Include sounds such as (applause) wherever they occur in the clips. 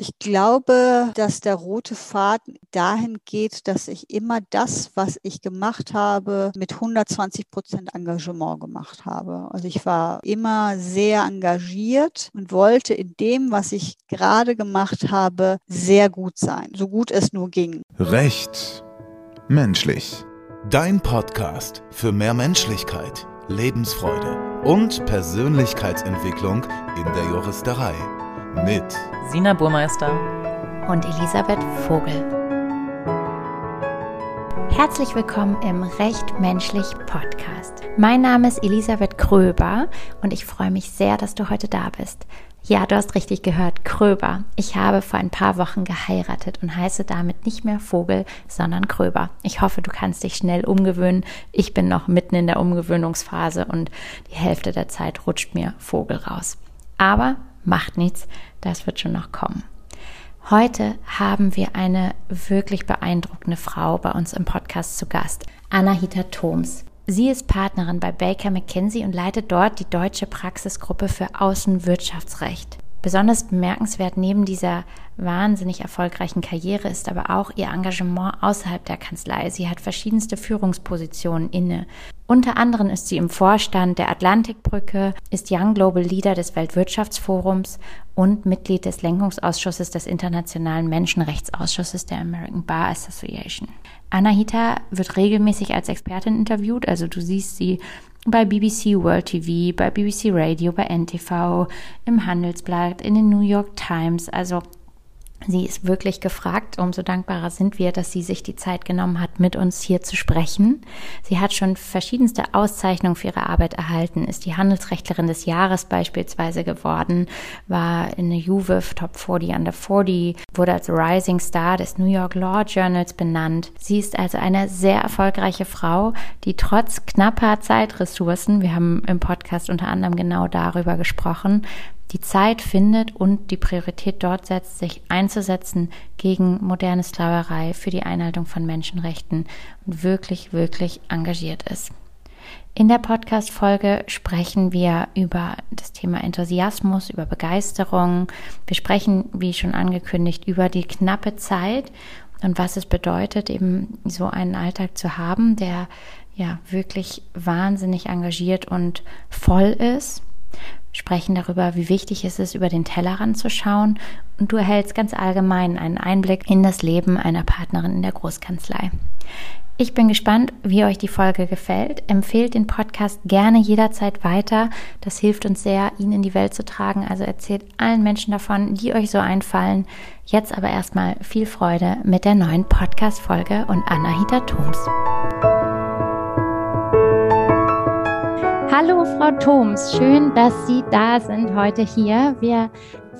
Ich glaube, dass der rote Faden dahin geht, dass ich immer das, was ich gemacht habe, mit 120 Prozent Engagement gemacht habe. Also ich war immer sehr engagiert und wollte in dem, was ich gerade gemacht habe, sehr gut sein, so gut es nur ging. Recht menschlich. Dein Podcast für mehr Menschlichkeit, Lebensfreude und Persönlichkeitsentwicklung in der Juristerei mit Sina Burmeister und Elisabeth Vogel. Herzlich willkommen im Recht Menschlich Podcast. Mein Name ist Elisabeth Kröber und ich freue mich sehr, dass du heute da bist. Ja, du hast richtig gehört, Kröber. Ich habe vor ein paar Wochen geheiratet und heiße damit nicht mehr Vogel, sondern Kröber. Ich hoffe, du kannst dich schnell umgewöhnen. Ich bin noch mitten in der Umgewöhnungsphase und die Hälfte der Zeit rutscht mir Vogel raus. Aber macht nichts, das wird schon noch kommen. Heute haben wir eine wirklich beeindruckende Frau bei uns im Podcast zu Gast, Anahita Thoms. Sie ist Partnerin bei Baker McKenzie und leitet dort die deutsche Praxisgruppe für Außenwirtschaftsrecht. Besonders bemerkenswert neben dieser wahnsinnig erfolgreichen Karriere ist aber auch ihr Engagement außerhalb der Kanzlei. Sie hat verschiedenste Führungspositionen inne. Unter anderem ist sie im Vorstand der Atlantikbrücke, ist Young Global Leader des Weltwirtschaftsforums und Mitglied des Lenkungsausschusses des Internationalen Menschenrechtsausschusses der American Bar Association. Anahita wird regelmäßig als Expertin interviewt, also du siehst sie bei BBC World TV, bei BBC Radio, bei NTV, im Handelsblatt, in den New York Times. Also Sie ist wirklich gefragt. Umso dankbarer sind wir, dass sie sich die Zeit genommen hat, mit uns hier zu sprechen. Sie hat schon verschiedenste Auszeichnungen für ihre Arbeit erhalten, ist die Handelsrechtlerin des Jahres beispielsweise geworden, war in der Juviv Top 40 Under 40, wurde als Rising Star des New York Law Journals benannt. Sie ist also eine sehr erfolgreiche Frau, die trotz knapper Zeitressourcen, wir haben im Podcast unter anderem genau darüber gesprochen, die Zeit findet und die Priorität dort setzt, sich einzusetzen gegen moderne Sklaverei, für die Einhaltung von Menschenrechten und wirklich, wirklich engagiert ist. In der Podcast-Folge sprechen wir über das Thema Enthusiasmus, über Begeisterung. Wir sprechen, wie schon angekündigt, über die knappe Zeit und was es bedeutet, eben so einen Alltag zu haben, der ja wirklich wahnsinnig engagiert und voll ist sprechen darüber, wie wichtig es ist, über den Tellerrand zu schauen und du erhältst ganz allgemein einen Einblick in das Leben einer Partnerin in der Großkanzlei. Ich bin gespannt, wie euch die Folge gefällt. Empfehlt den Podcast gerne jederzeit weiter. Das hilft uns sehr, ihn in die Welt zu tragen. Also erzählt allen Menschen davon, die euch so einfallen. Jetzt aber erstmal viel Freude mit der neuen Podcast-Folge und Anahita Thoms. Hallo Frau Thoms, schön, dass Sie da sind heute hier. Wir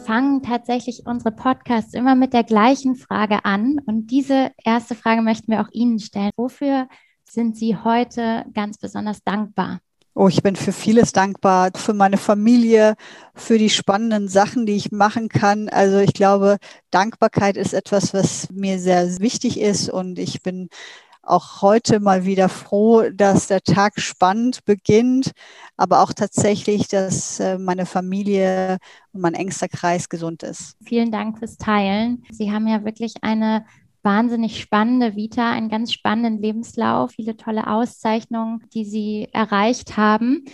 fangen tatsächlich unsere Podcasts immer mit der gleichen Frage an und diese erste Frage möchten wir auch Ihnen stellen. Wofür sind Sie heute ganz besonders dankbar? Oh, ich bin für vieles dankbar, für meine Familie, für die spannenden Sachen, die ich machen kann. Also ich glaube, Dankbarkeit ist etwas, was mir sehr wichtig ist und ich bin auch heute mal wieder froh, dass der Tag spannend beginnt, aber auch tatsächlich, dass äh, meine Familie und mein engster Kreis gesund ist. Vielen Dank fürs Teilen. Sie haben ja wirklich eine wahnsinnig spannende Vita, einen ganz spannenden Lebenslauf, viele tolle Auszeichnungen, die Sie erreicht haben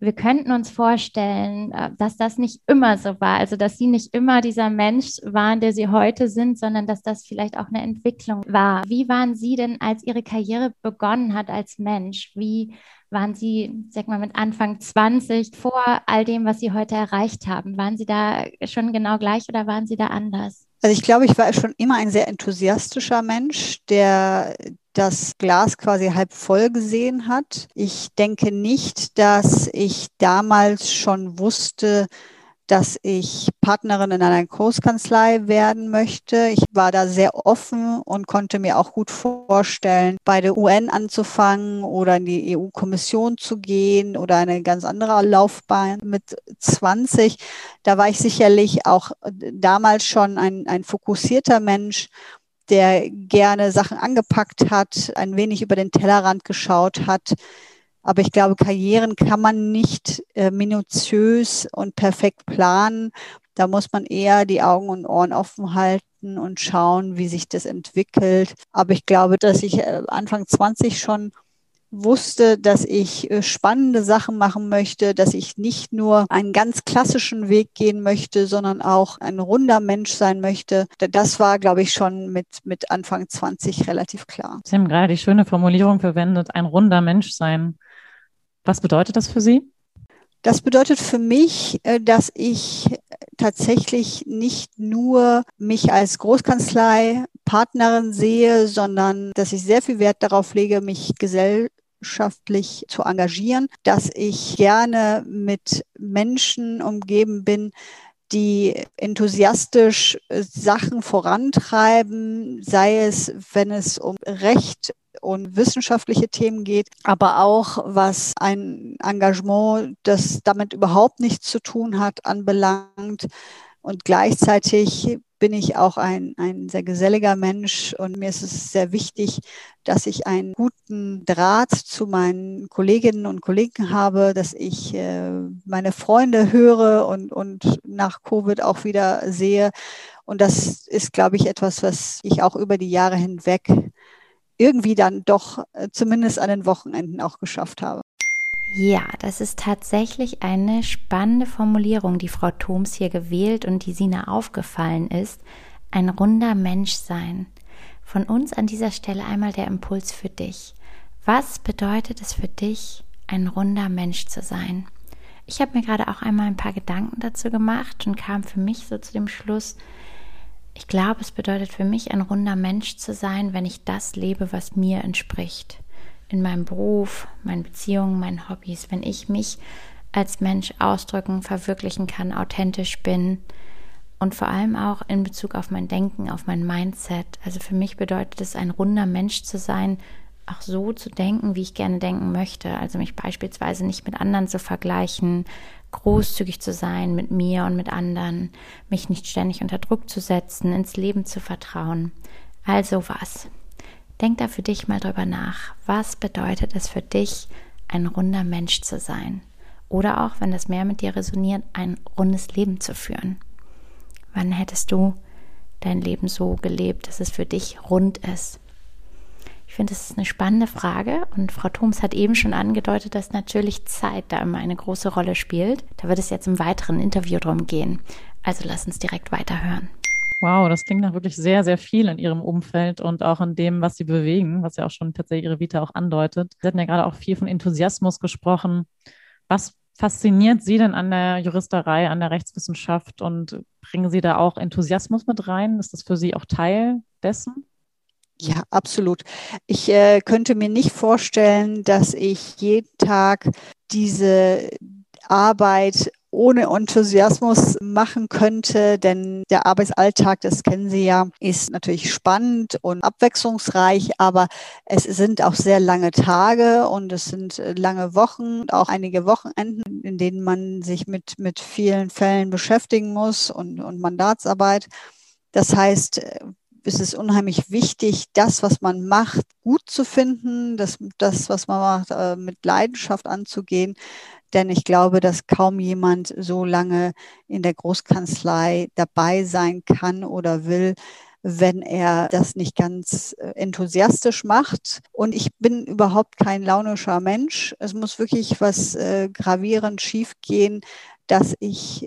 wir könnten uns vorstellen, äh, dass das nicht immer so war. Also, dass Sie nicht immer dieser Mensch waren, der Sie heute sind, sondern dass das vielleicht auch eine Entwicklung war. Wie waren Sie denn, als Ihre Karriere begonnen hat als Mensch? Wie waren Sie, sag mal, mit Anfang 20 vor all dem, was Sie heute erreicht haben? Waren Sie da schon genau gleich oder waren Sie da anders? Also ich glaube, ich war schon immer ein sehr enthusiastischer Mensch, der das Glas quasi halb voll gesehen hat. Ich denke nicht, dass ich damals schon wusste, dass ich Partnerin in einer Großkanzlei werden möchte. Ich war da sehr offen und konnte mir auch gut vorstellen, bei der UN anzufangen oder in die EU-Kommission zu gehen oder eine ganz andere Laufbahn mit 20. Da war ich sicherlich auch damals schon ein, ein fokussierter Mensch der gerne Sachen angepackt hat, ein wenig über den Tellerrand geschaut hat. Aber ich glaube, Karrieren kann man nicht äh, minutiös und perfekt planen. Da muss man eher die Augen und Ohren offen halten und schauen, wie sich das entwickelt. Aber ich glaube, dass ich äh, Anfang 20 schon wusste, dass ich äh, spannende Sachen machen möchte, dass ich nicht nur einen ganz klassischen Weg gehen möchte, sondern auch ein runder Mensch sein möchte. Das war, glaube ich, schon mit, mit Anfang 20 relativ klar. Sie haben gerade die schöne Formulierung verwendet, ein runder Mensch sein. Was bedeutet das für Sie? Das bedeutet für mich, äh, dass ich tatsächlich nicht nur mich als Großkanzlei Partnerin sehe, sondern dass ich sehr viel Wert darauf lege, mich gesellschaftlich zu engagieren, dass ich gerne mit Menschen umgeben bin, die enthusiastisch äh, Sachen vorantreiben, sei es, wenn es um Recht und wissenschaftliche Themen geht, aber auch was ein Engagement, das damit überhaupt nichts zu tun hat, anbelangt. Und gleichzeitig bin ich auch ein, ein sehr geselliger Mensch und mir ist es sehr wichtig, dass ich einen guten Draht zu meinen Kolleginnen und Kollegen habe, dass ich äh, meine Freunde höre und, und nach Covid auch wieder sehe. Und das ist, glaube ich, etwas, was ich auch über die Jahre hinweg irgendwie dann doch äh, zumindest an den Wochenenden auch geschafft habe. Ja, das ist tatsächlich eine spannende Formulierung, die Frau Thoms hier gewählt und die Sina aufgefallen ist. Ein runder Mensch sein. Von uns an dieser Stelle einmal der Impuls für dich. Was bedeutet es für dich, ein runder Mensch zu sein? Ich habe mir gerade auch einmal ein paar Gedanken dazu gemacht und kam für mich so zu dem Schluss, ich glaube, es bedeutet für mich, ein runder Mensch zu sein, wenn ich das lebe, was mir entspricht. In meinem Beruf, meinen Beziehungen, meinen Hobbys, wenn ich mich als Mensch ausdrücken, verwirklichen kann, authentisch bin und vor allem auch in Bezug auf mein Denken, auf mein Mindset. Also für mich bedeutet es, ein runder Mensch zu sein, auch so zu denken, wie ich gerne denken möchte. Also mich beispielsweise nicht mit anderen zu vergleichen, großzügig zu sein mit mir und mit anderen, mich nicht ständig unter Druck zu setzen, ins Leben zu vertrauen. Also was? Denk da für dich mal drüber nach. Was bedeutet es für dich, ein runder Mensch zu sein? Oder auch, wenn das mehr mit dir resoniert, ein rundes Leben zu führen. Wann hättest du dein Leben so gelebt, dass es für dich rund ist? Ich finde, das ist eine spannende Frage und Frau Thoms hat eben schon angedeutet, dass natürlich Zeit da immer eine große Rolle spielt. Da wird es jetzt im weiteren Interview drum gehen. Also lass uns direkt weiterhören. Wow, das klingt nach wirklich sehr, sehr viel in Ihrem Umfeld und auch in dem, was Sie bewegen, was ja auch schon tatsächlich Ihre Vita auch andeutet. Sie hatten ja gerade auch viel von Enthusiasmus gesprochen. Was fasziniert Sie denn an der Juristerei, an der Rechtswissenschaft und bringen Sie da auch Enthusiasmus mit rein? Ist das für Sie auch Teil dessen? Ja, absolut. Ich äh, könnte mir nicht vorstellen, dass ich jeden Tag diese Arbeit ohne Enthusiasmus machen könnte, denn der Arbeitsalltag, das kennen Sie ja, ist natürlich spannend und abwechslungsreich, aber es sind auch sehr lange Tage und es sind äh, lange Wochen, auch einige Wochenenden, in denen man sich mit, mit vielen Fällen beschäftigen muss und, und Mandatsarbeit. Das heißt, äh, ist es unheimlich wichtig, das, was man macht, gut zu finden, das, das was man macht, äh, mit Leidenschaft anzugehen. Denn ich glaube, dass kaum jemand so lange in der Großkanzlei dabei sein kann oder will, wenn er das nicht ganz äh, enthusiastisch macht. Und ich bin überhaupt kein launischer Mensch. Es muss wirklich was äh, gravierend schiefgehen, dass ich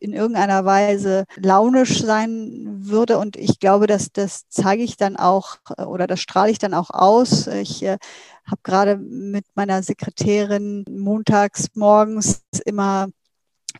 in irgendeiner Weise launisch sein würde. Und ich glaube, dass das zeige ich dann auch äh, oder das strahle ich dann auch aus. Ich äh, habe gerade mit meiner Sekretärin montags morgens immer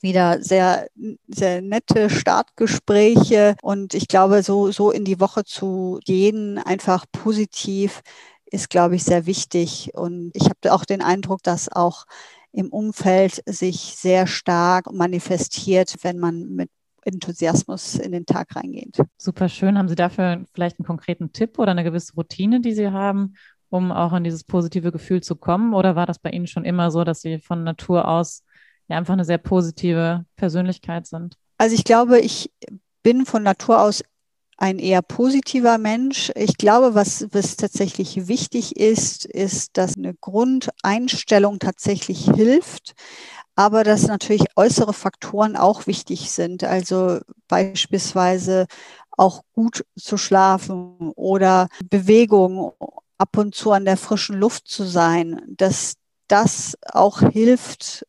wieder sehr, sehr nette Startgespräche. Und ich glaube, so, so in die Woche zu gehen, einfach positiv, ist, glaube ich, sehr wichtig. Und ich habe auch den Eindruck, dass auch im Umfeld sich sehr stark manifestiert, wenn man mit Enthusiasmus in den Tag reingeht. Super schön. Haben Sie dafür vielleicht einen konkreten Tipp oder eine gewisse Routine, die Sie haben, um auch in dieses positive Gefühl zu kommen? Oder war das bei Ihnen schon immer so, dass Sie von Natur aus ja einfach eine sehr positive Persönlichkeit sind? Also ich glaube, ich bin von Natur aus ein eher positiver Mensch. Ich glaube, was, was tatsächlich wichtig ist, ist, dass eine Grundeinstellung tatsächlich hilft. aber dass natürlich äußere Faktoren auch wichtig sind. Also beispielsweise auch gut zu schlafen oder Bewegung, ab und zu an der frischen Luft zu sein, dass das auch hilft,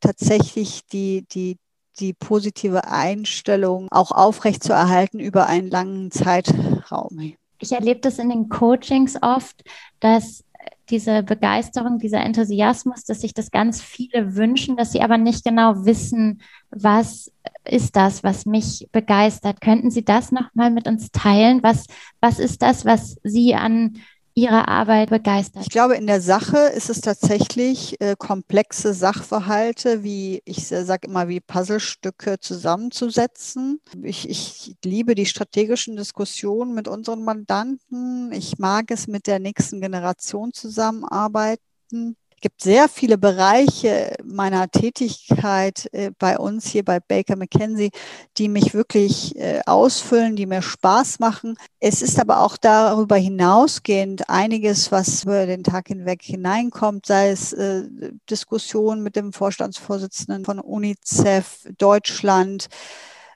tatsächlich die, die, die positive Einstellung auch aufrechtzuerhalten über einen langen Zeitraum. Ich erlebe das in den Coachings oft, dass diese Begeisterung, dieser Enthusiasmus, dass sich das ganz viele wünschen, dass sie aber nicht genau wissen, was ist das, was mich begeistert. Könnten Sie das nochmal mit uns teilen? Was, was ist das, was Sie an Ihrer Arbeit begeistert? Ich glaube, in der Sache ist es tatsächlich äh, komplexe Sachverhalte, wie ich sage immer, wie Puzzlestücke zusammenzusetzen. Ich, ich liebe die strategischen Diskussionen mit unseren Mandanten. Ich mag es, mit der nächsten Generation zusammenarbeiten gibt sehr viele Bereiche meiner Tätigkeit äh, bei uns hier bei Baker McKenzie, die mich wirklich äh, ausfüllen, die mir Spaß machen. Es ist aber auch darüber hinausgehend einiges, was über den Tag hinweg hineinkommt, sei es äh, Diskussionen mit dem Vorstandsvorsitzenden von UNICEF Deutschland,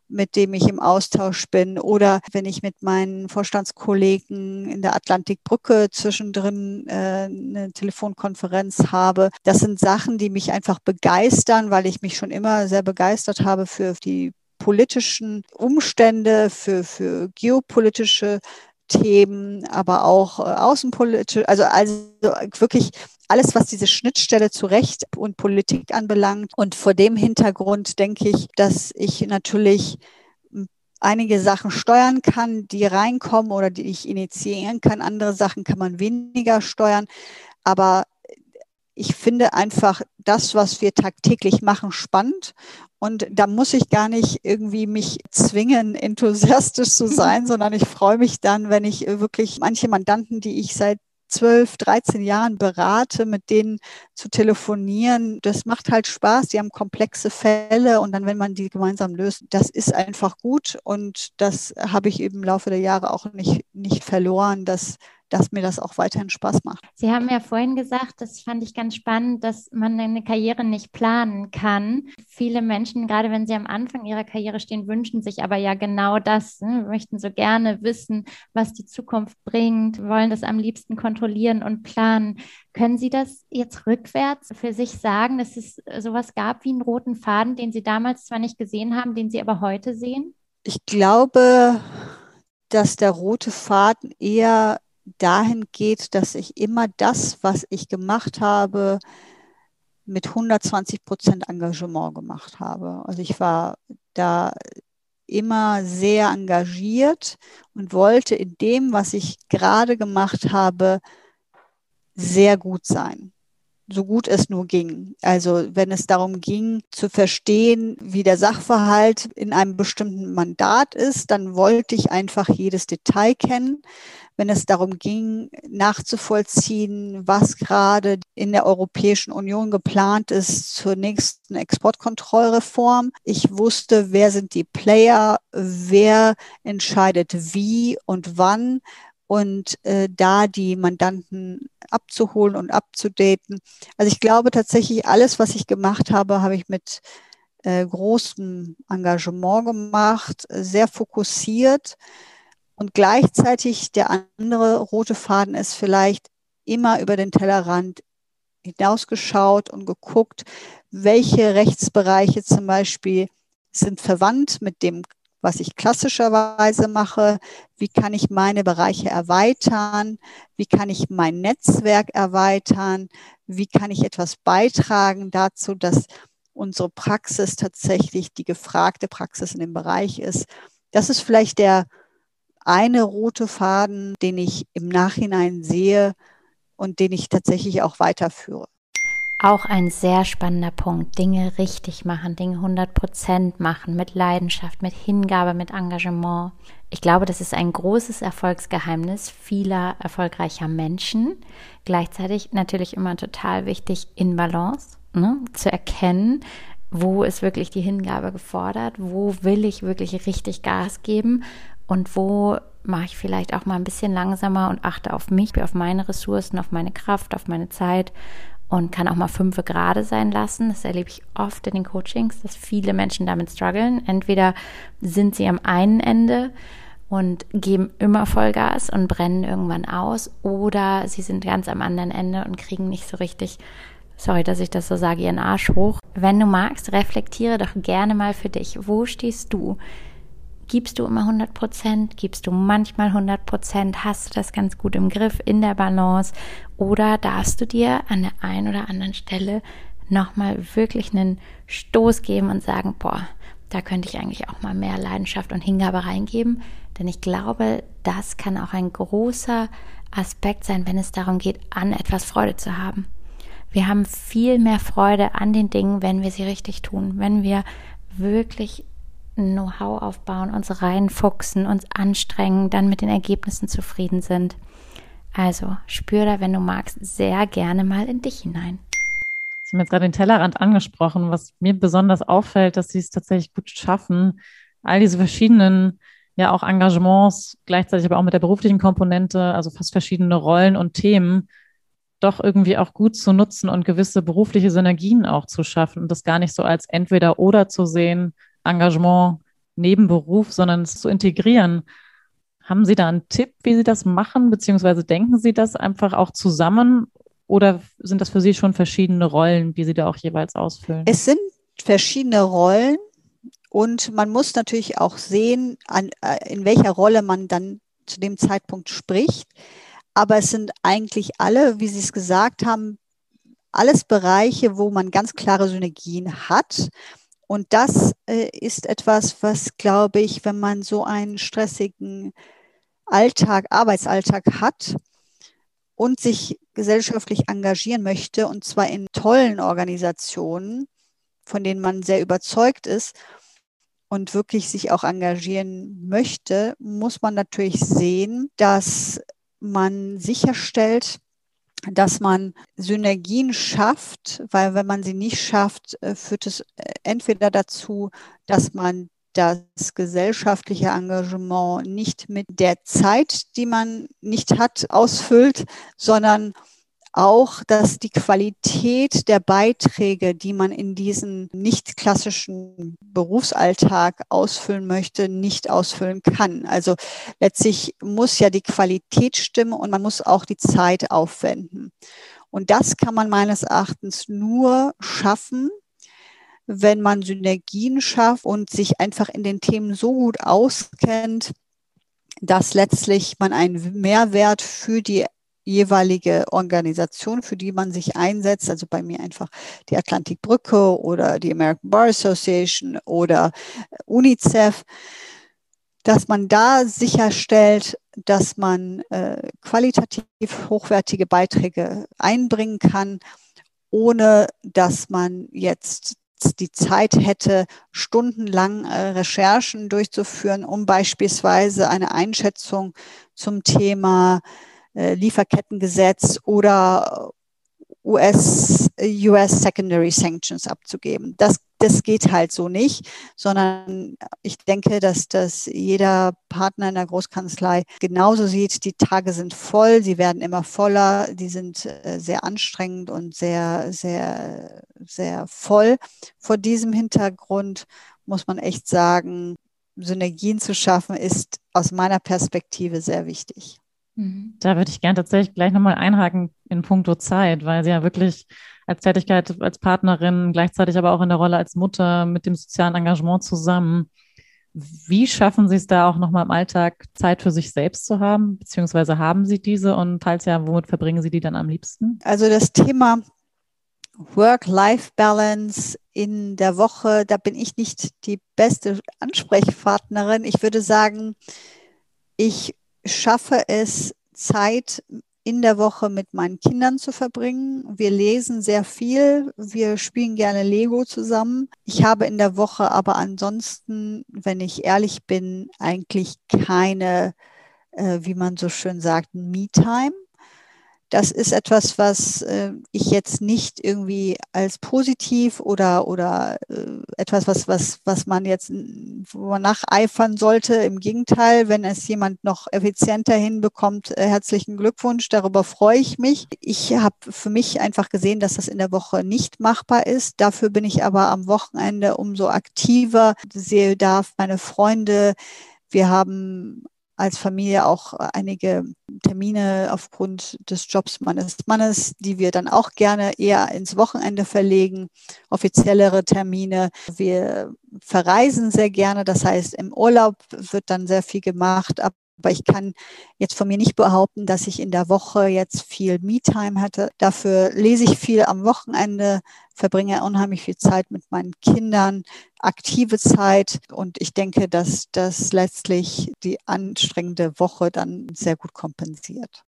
mit dem ich im Austausch bin oder wenn ich mit meinen Vorstandskollegen in der Atlantikbrücke zwischendrin äh, eine Telefonkonferenz habe. Das sind Sachen, die mich einfach begeistern, weil ich mich schon immer sehr begeistert habe für die politischen Umstände, für, für geopolitische Themen, aber auch äh, außenpolitisch, also, also wirklich alles, was diese Schnittstelle zu Recht und Politik anbelangt. Und vor dem Hintergrund denke ich, dass ich natürlich einige Sachen steuern kann, die reinkommen oder die ich initiieren kann. Andere Sachen kann man weniger steuern. Aber ich finde einfach das, was wir tagtäglich machen, spannend. Und da muss ich gar nicht irgendwie mich zwingen, enthusiastisch zu (laughs) sein, sondern ich freue mich dann, wenn ich wirklich manche Mandanten, die ich seit 12, 13 Jahren berate, mit denen zu telefonieren. Das macht halt Spaß. Die haben komplexe Fälle und dann, wenn man die gemeinsam löst, das ist einfach gut. Und das habe ich eben im Laufe der Jahre auch nicht, nicht verloren, dass dass mir das auch weiterhin Spaß macht. Sie haben ja vorhin gesagt, das fand ich ganz spannend, dass man eine Karriere nicht planen kann. Viele Menschen, gerade wenn sie am Anfang ihrer Karriere stehen, wünschen sich aber ja genau das, ne? möchten so gerne wissen, was die Zukunft bringt, wollen das am liebsten kontrollieren und planen. Können Sie das jetzt rückwärts für sich sagen, dass es sowas gab wie einen roten Faden, den Sie damals zwar nicht gesehen haben, den Sie aber heute sehen? Ich glaube, dass der rote Faden eher dahin geht, dass ich immer das, was ich gemacht habe, mit 120 Prozent Engagement gemacht habe. Also ich war da immer sehr engagiert und wollte in dem, was ich gerade gemacht habe, sehr gut sein. So gut es nur ging. Also wenn es darum ging, zu verstehen, wie der Sachverhalt in einem bestimmten Mandat ist, dann wollte ich einfach jedes Detail kennen wenn es darum ging, nachzuvollziehen, was gerade in der Europäischen Union geplant ist zur nächsten Exportkontrollreform. Ich wusste, wer sind die Player, wer entscheidet wie und wann und äh, da die Mandanten abzuholen und abzudaten. Also ich glaube tatsächlich, alles, was ich gemacht habe, habe ich mit äh, großem Engagement gemacht, sehr fokussiert. Und gleichzeitig der andere rote Faden ist vielleicht immer über den Tellerrand hinausgeschaut und geguckt, welche Rechtsbereiche zum Beispiel sind verwandt mit dem, was ich klassischerweise mache, wie kann ich meine Bereiche erweitern, wie kann ich mein Netzwerk erweitern, wie kann ich etwas beitragen dazu, dass unsere Praxis tatsächlich die gefragte Praxis in dem Bereich ist. Das ist vielleicht der eine rote Faden, den ich im Nachhinein sehe und den ich tatsächlich auch weiterführe. Auch ein sehr spannender Punkt. Dinge richtig machen, Dinge 100 Prozent machen, mit Leidenschaft, mit Hingabe, mit Engagement. Ich glaube, das ist ein großes Erfolgsgeheimnis vieler erfolgreicher Menschen. Gleichzeitig natürlich immer total wichtig in Balance, ne? zu erkennen, wo ist wirklich die Hingabe gefordert, wo will ich wirklich richtig Gas geben und wo mache ich vielleicht auch mal ein bisschen langsamer und achte auf mich, auf meine Ressourcen, auf meine Kraft, auf meine Zeit und kann auch mal fünfe gerade sein lassen. Das erlebe ich oft in den Coachings, dass viele Menschen damit strugglen. Entweder sind sie am einen Ende und geben immer Vollgas und brennen irgendwann aus oder sie sind ganz am anderen Ende und kriegen nicht so richtig, sorry, dass ich das so sage, ihren Arsch hoch. Wenn du magst, reflektiere doch gerne mal für dich. Wo stehst du? Gibst du immer 100 Prozent? Gibst du manchmal 100 Prozent? Hast du das ganz gut im Griff, in der Balance? Oder darfst du dir an der einen oder anderen Stelle nochmal wirklich einen Stoß geben und sagen, boah, da könnte ich eigentlich auch mal mehr Leidenschaft und Hingabe reingeben? Denn ich glaube, das kann auch ein großer Aspekt sein, wenn es darum geht, an etwas Freude zu haben. Wir haben viel mehr Freude an den Dingen, wenn wir sie richtig tun, wenn wir wirklich Know-how aufbauen, uns reinfuchsen, uns anstrengen, dann mit den Ergebnissen zufrieden sind. Also spür da, wenn du magst, sehr gerne mal in dich hinein. Sie haben jetzt gerade den Tellerrand angesprochen. Was mir besonders auffällt, dass Sie es tatsächlich gut schaffen, all diese verschiedenen, ja auch Engagements, gleichzeitig aber auch mit der beruflichen Komponente, also fast verschiedene Rollen und Themen, doch irgendwie auch gut zu nutzen und gewisse berufliche Synergien auch zu schaffen und das gar nicht so als entweder oder zu sehen, Engagement neben Beruf, sondern es zu integrieren. Haben Sie da einen Tipp, wie Sie das machen, beziehungsweise denken Sie das einfach auch zusammen oder sind das für Sie schon verschiedene Rollen, die Sie da auch jeweils ausfüllen? Es sind verschiedene Rollen und man muss natürlich auch sehen, an, äh, in welcher Rolle man dann zu dem Zeitpunkt spricht. Aber es sind eigentlich alle, wie Sie es gesagt haben, alles Bereiche, wo man ganz klare Synergien hat. Und das äh, ist etwas, was, glaube ich, wenn man so einen stressigen Alltag, Arbeitsalltag hat und sich gesellschaftlich engagieren möchte, und zwar in tollen Organisationen, von denen man sehr überzeugt ist und wirklich sich auch engagieren möchte, muss man natürlich sehen, dass man sicherstellt, dass man Synergien schafft, weil wenn man sie nicht schafft, äh, führt es äh, entweder dazu, dass man das gesellschaftliche Engagement nicht mit der Zeit, die man nicht hat, ausfüllt, sondern auch, dass die Qualität der Beiträge, die man in diesen nicht klassischen Berufsalltag ausfüllen möchte, nicht ausfüllen kann. Also letztlich muss ja die Qualität stimmen und man muss auch die Zeit aufwenden. Und das kann man meines Erachtens nur schaffen, wenn man Synergien schafft und sich einfach in den Themen so gut auskennt, dass letztlich man einen Mehrwert für die jeweilige Organisation, für die man sich einsetzt, also bei mir einfach die Atlantikbrücke oder die American Bar Association oder UNICEF, dass man da sicherstellt, dass man äh, qualitativ hochwertige Beiträge einbringen kann, ohne dass man jetzt die Zeit hätte, stundenlang äh, Recherchen durchzuführen, um beispielsweise eine Einschätzung zum Thema äh, Lieferkettengesetz oder US, US Secondary Sanctions abzugeben. Das, das geht halt so nicht, sondern ich denke, dass das jeder Partner in der Großkanzlei genauso sieht. Die Tage sind voll, sie werden immer voller, die sind äh, sehr anstrengend und sehr, sehr, sehr voll. Vor diesem Hintergrund muss man echt sagen, Synergien zu schaffen, ist aus meiner Perspektive sehr wichtig. Mhm. Da würde ich gerne tatsächlich gleich nochmal einhaken in puncto Zeit, weil sie ja wirklich als Tätigkeit als Partnerin, gleichzeitig aber auch in der Rolle als Mutter mit dem sozialen Engagement zusammen. Wie schaffen Sie es da auch nochmal im Alltag Zeit für sich selbst zu haben, beziehungsweise haben Sie diese und teils ja, womit verbringen Sie die dann am liebsten? Also das Thema Work-Life-Balance in der Woche, da bin ich nicht die beste Ansprechpartnerin. Ich würde sagen, ich schaffe es, Zeit in der Woche mit meinen Kindern zu verbringen. Wir lesen sehr viel. Wir spielen gerne Lego zusammen. Ich habe in der Woche aber ansonsten, wenn ich ehrlich bin, eigentlich keine, äh, wie man so schön sagt, Me-Time. Das ist etwas, was äh, ich jetzt nicht irgendwie als positiv oder, oder äh, etwas, was, was, was man jetzt, nacheifern sollte. Im Gegenteil, wenn es jemand noch effizienter hinbekommt, äh, herzlichen Glückwunsch, darüber freue ich mich. Ich habe für mich einfach gesehen, dass das in der Woche nicht machbar ist. Dafür bin ich aber am Wochenende umso aktiver, sehe darf meine Freunde. Wir haben als Familie auch einige Termine aufgrund des Jobs meines Mannes, die wir dann auch gerne eher ins Wochenende verlegen, offiziellere Termine. Wir verreisen sehr gerne, das heißt im Urlaub wird dann sehr viel gemacht, aber ich kann jetzt von mir nicht behaupten, dass ich in der Woche jetzt viel Me-Time hatte. Dafür lese ich viel am Wochenende, verbringe unheimlich viel Zeit mit meinen Kindern, aktive Zeit. Und ich denke, dass das letztlich die anstrengende Woche dann sehr gut kompensiert.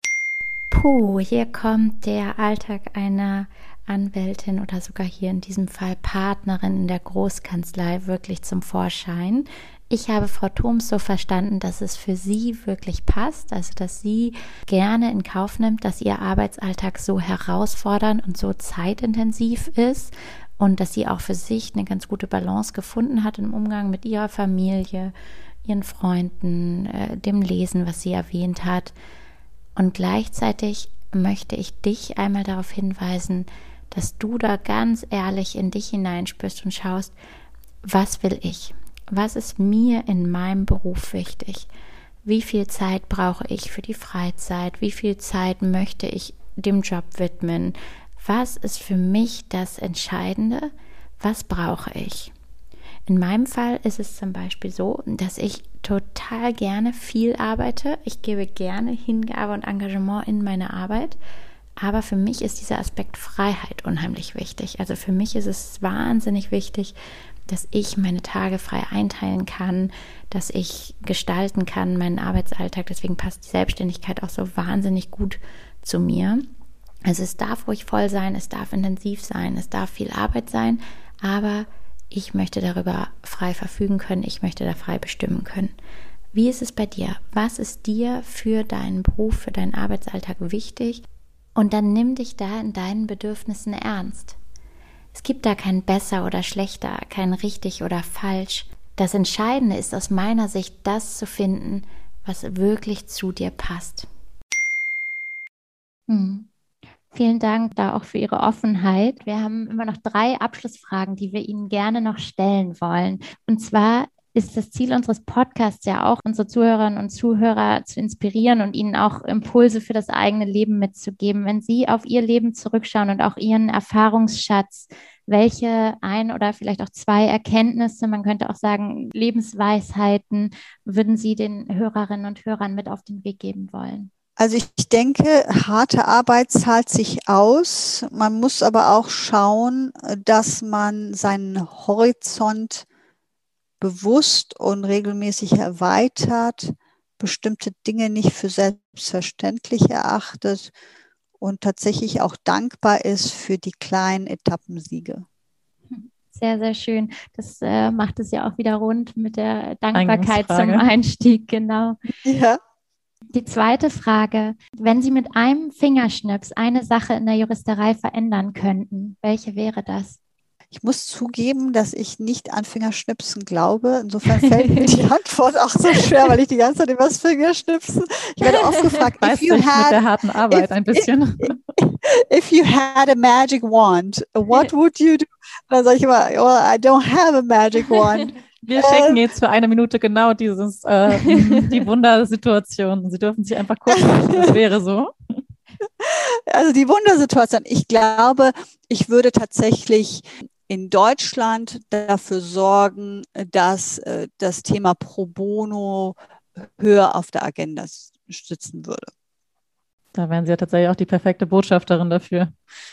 Puh, hier kommt der Alltag einer Anwältin oder sogar hier in diesem Fall Partnerin in der Großkanzlei wirklich zum Vorschein. Ich habe Frau Thoms so verstanden, dass es für sie wirklich passt, also dass sie gerne in Kauf nimmt, dass ihr Arbeitsalltag so herausfordernd und so zeitintensiv ist und dass sie auch für sich eine ganz gute Balance gefunden hat im Umgang mit ihrer Familie, ihren Freunden, äh, dem Lesen, was sie erwähnt hat. Und gleichzeitig möchte ich dich einmal darauf hinweisen, dass du da ganz ehrlich in dich hineinspürst und schaust, was will ich? Was ist mir in meinem Beruf wichtig? Wie viel Zeit brauche ich für die Freizeit? Wie viel Zeit möchte ich dem Job widmen? Was ist für mich das Entscheidende? Was brauche ich? In meinem Fall ist es zum Beispiel so, dass ich total gerne viel arbeite. Ich gebe gerne Hingabe und Engagement in meine Arbeit. Aber für mich ist dieser Aspekt Freiheit unheimlich wichtig. Also für mich ist es wahnsinnig wichtig, dass ich meine Tage frei einteilen kann, dass ich gestalten kann, meinen Arbeitsalltag. Deswegen passt die Selbstständigkeit auch so wahnsinnig gut zu mir. Also es darf ruhig voll sein, es darf intensiv sein, es darf viel Arbeit sein, aber ich möchte darüber frei verfügen können, ich möchte da frei bestimmen können. Wie ist es bei dir? Was ist dir für deinen Beruf, für deinen Arbeitsalltag wichtig? Und dann nimm dich da in deinen Bedürfnissen ernst. Es gibt da kein besser oder schlechter, kein richtig oder falsch. Das Entscheidende ist aus meiner Sicht, das zu finden, was wirklich zu dir passt. Hm. Vielen Dank da auch für Ihre Offenheit. Wir haben immer noch drei Abschlussfragen, die wir Ihnen gerne noch stellen wollen. Und zwar ist das Ziel unseres Podcasts ja auch, unsere Zuhörerinnen und Zuhörer zu inspirieren und ihnen auch Impulse für das eigene Leben mitzugeben. Wenn Sie auf Ihr Leben zurückschauen und auch Ihren Erfahrungsschatz, welche ein oder vielleicht auch zwei Erkenntnisse, man könnte auch sagen Lebensweisheiten, würden Sie den Hörerinnen und Hörern mit auf den Weg geben wollen? Also ich denke, harte Arbeit zahlt sich aus. Man muss aber auch schauen, dass man seinen Horizont bewusst und regelmäßig erweitert, bestimmte Dinge nicht für selbstverständlich erachtet und tatsächlich auch dankbar ist für die kleinen Etappensiege. Sehr, sehr schön. Das äh, macht es ja auch wieder rund mit der Dankbarkeit zum Einstieg, genau. Ja. Die zweite Frage, wenn Sie mit einem Fingerschnips eine Sache in der Juristerei verändern könnten, welche wäre das? Ich muss zugeben, dass ich nicht an Fingerschnipsen glaube. Insofern (laughs) fällt mir die Antwort auch so schwer, weil ich die ganze Zeit über das Fingerschnipsen. Ich werde oft gefragt, if you had, mit der harten Arbeit if, ein bisschen. If, if, you had a magic wand, what would you do? dann sage ich immer, well, I don't have a magic wand. Wir schenken ähm, jetzt für eine Minute genau dieses, äh, (laughs) die Wundersituation. Sie dürfen sich einfach gucken, das wäre so. Also die Wundersituation. Ich glaube, ich würde tatsächlich in Deutschland dafür sorgen, dass äh, das Thema Pro Bono höher auf der Agenda sitzen würde. Da wären Sie ja tatsächlich auch die perfekte Botschafterin dafür.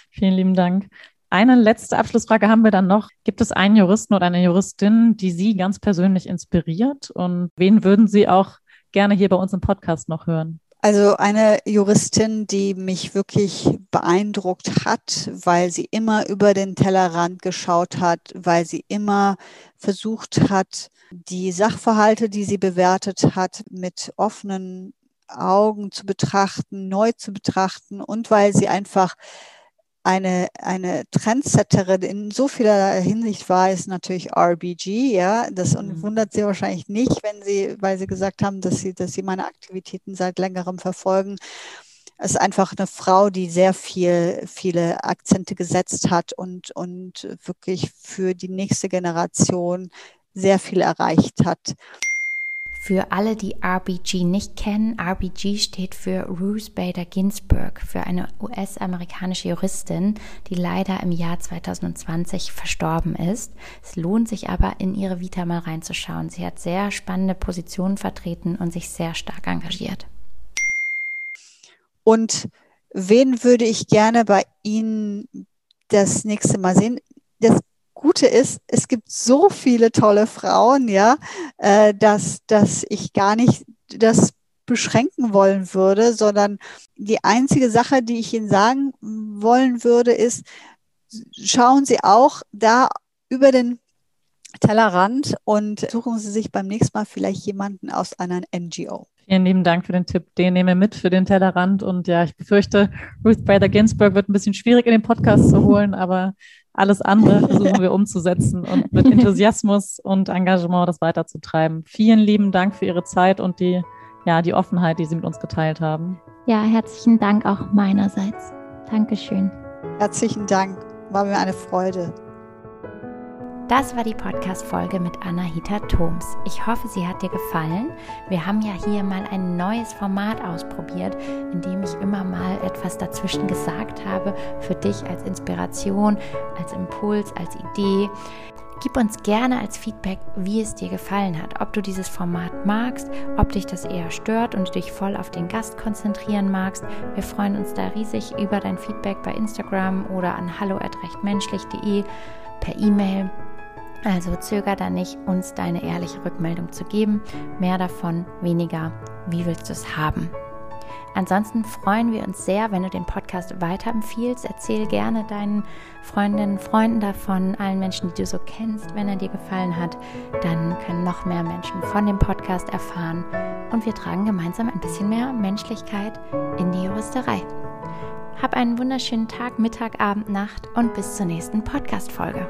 Vielen lieben Dank. Eine letzte Abschlussfrage haben wir dann noch. Gibt es einen Juristen oder eine Juristin, die Sie ganz persönlich inspiriert? Und wen würden Sie auch gerne hier bei uns im Podcast noch hören? Also eine Juristin, die mich wirklich beeindruckt hat, weil sie immer über den Tellerrand geschaut hat, weil sie immer versucht hat, die Sachverhalte, die sie bewertet hat, mit offenen Augen zu betrachten, neu zu betrachten und weil sie einfach eine, eine Trendsetterin in so vieler Hinsicht war, ist natürlich RBG, ja. Das mhm. wundert sie wahrscheinlich nicht, wenn sie, weil sie gesagt haben, dass sie, dass sie meine Aktivitäten seit längerem verfolgen. Es ist einfach eine Frau, die sehr viel, viele Akzente gesetzt hat und, und wirklich für die nächste Generation sehr viel erreicht hat. Für alle, die RBG nicht kennen, RBG steht für Ruth Bader Ginsburg, für eine US-amerikanische Juristin, die leider im Jahr 2020 verstorben ist. Es lohnt sich aber, in ihre Vita mal reinzuschauen. Sie hat sehr spannende Positionen vertreten und sich sehr stark engagiert. Und wen würde ich gerne bei Ihnen das nächste Mal sehen? Das Gute ist, es gibt so viele tolle Frauen, ja, äh, dass, dass ich gar nicht das beschränken wollen würde, sondern die einzige Sache, die ich Ihnen sagen wollen würde, ist, schauen Sie auch da über den Tellerrand und suchen Sie sich beim nächsten Mal vielleicht jemanden aus einer NGO. Vielen lieben Dank für den Tipp. Den nehmen wir mit für den Tellerrand. Und ja, ich befürchte, Ruth Bader Ginsburg wird ein bisschen schwierig in den Podcast zu holen, aber alles andere versuchen wir umzusetzen und mit Enthusiasmus und Engagement das weiterzutreiben. Vielen lieben Dank für Ihre Zeit und die, ja, die Offenheit, die Sie mit uns geteilt haben. Ja, herzlichen Dank auch meinerseits. Dankeschön. Herzlichen Dank. War mir eine Freude. Das war die Podcast-Folge mit Anahita Thoms. Ich hoffe, sie hat dir gefallen. Wir haben ja hier mal ein neues Format ausprobiert, in dem ich immer mal etwas dazwischen gesagt habe, für dich als Inspiration, als Impuls, als Idee. Gib uns gerne als Feedback, wie es dir gefallen hat, ob du dieses Format magst, ob dich das eher stört und dich voll auf den Gast konzentrieren magst. Wir freuen uns da riesig über dein Feedback bei Instagram oder an hallo@rechtmenschlich.de per E-Mail also zöger da nicht, uns deine ehrliche Rückmeldung zu geben. Mehr davon, weniger. Wie willst du es haben? Ansonsten freuen wir uns sehr, wenn du den Podcast weiterempfiehlst. Erzähl gerne deinen Freundinnen, Freunden davon, allen Menschen, die du so kennst. Wenn er dir gefallen hat, dann können noch mehr Menschen von dem Podcast erfahren und wir tragen gemeinsam ein bisschen mehr Menschlichkeit in die Juristerei. Hab einen wunderschönen Tag, Mittag, Abend, Nacht und bis zur nächsten Podcast-Folge.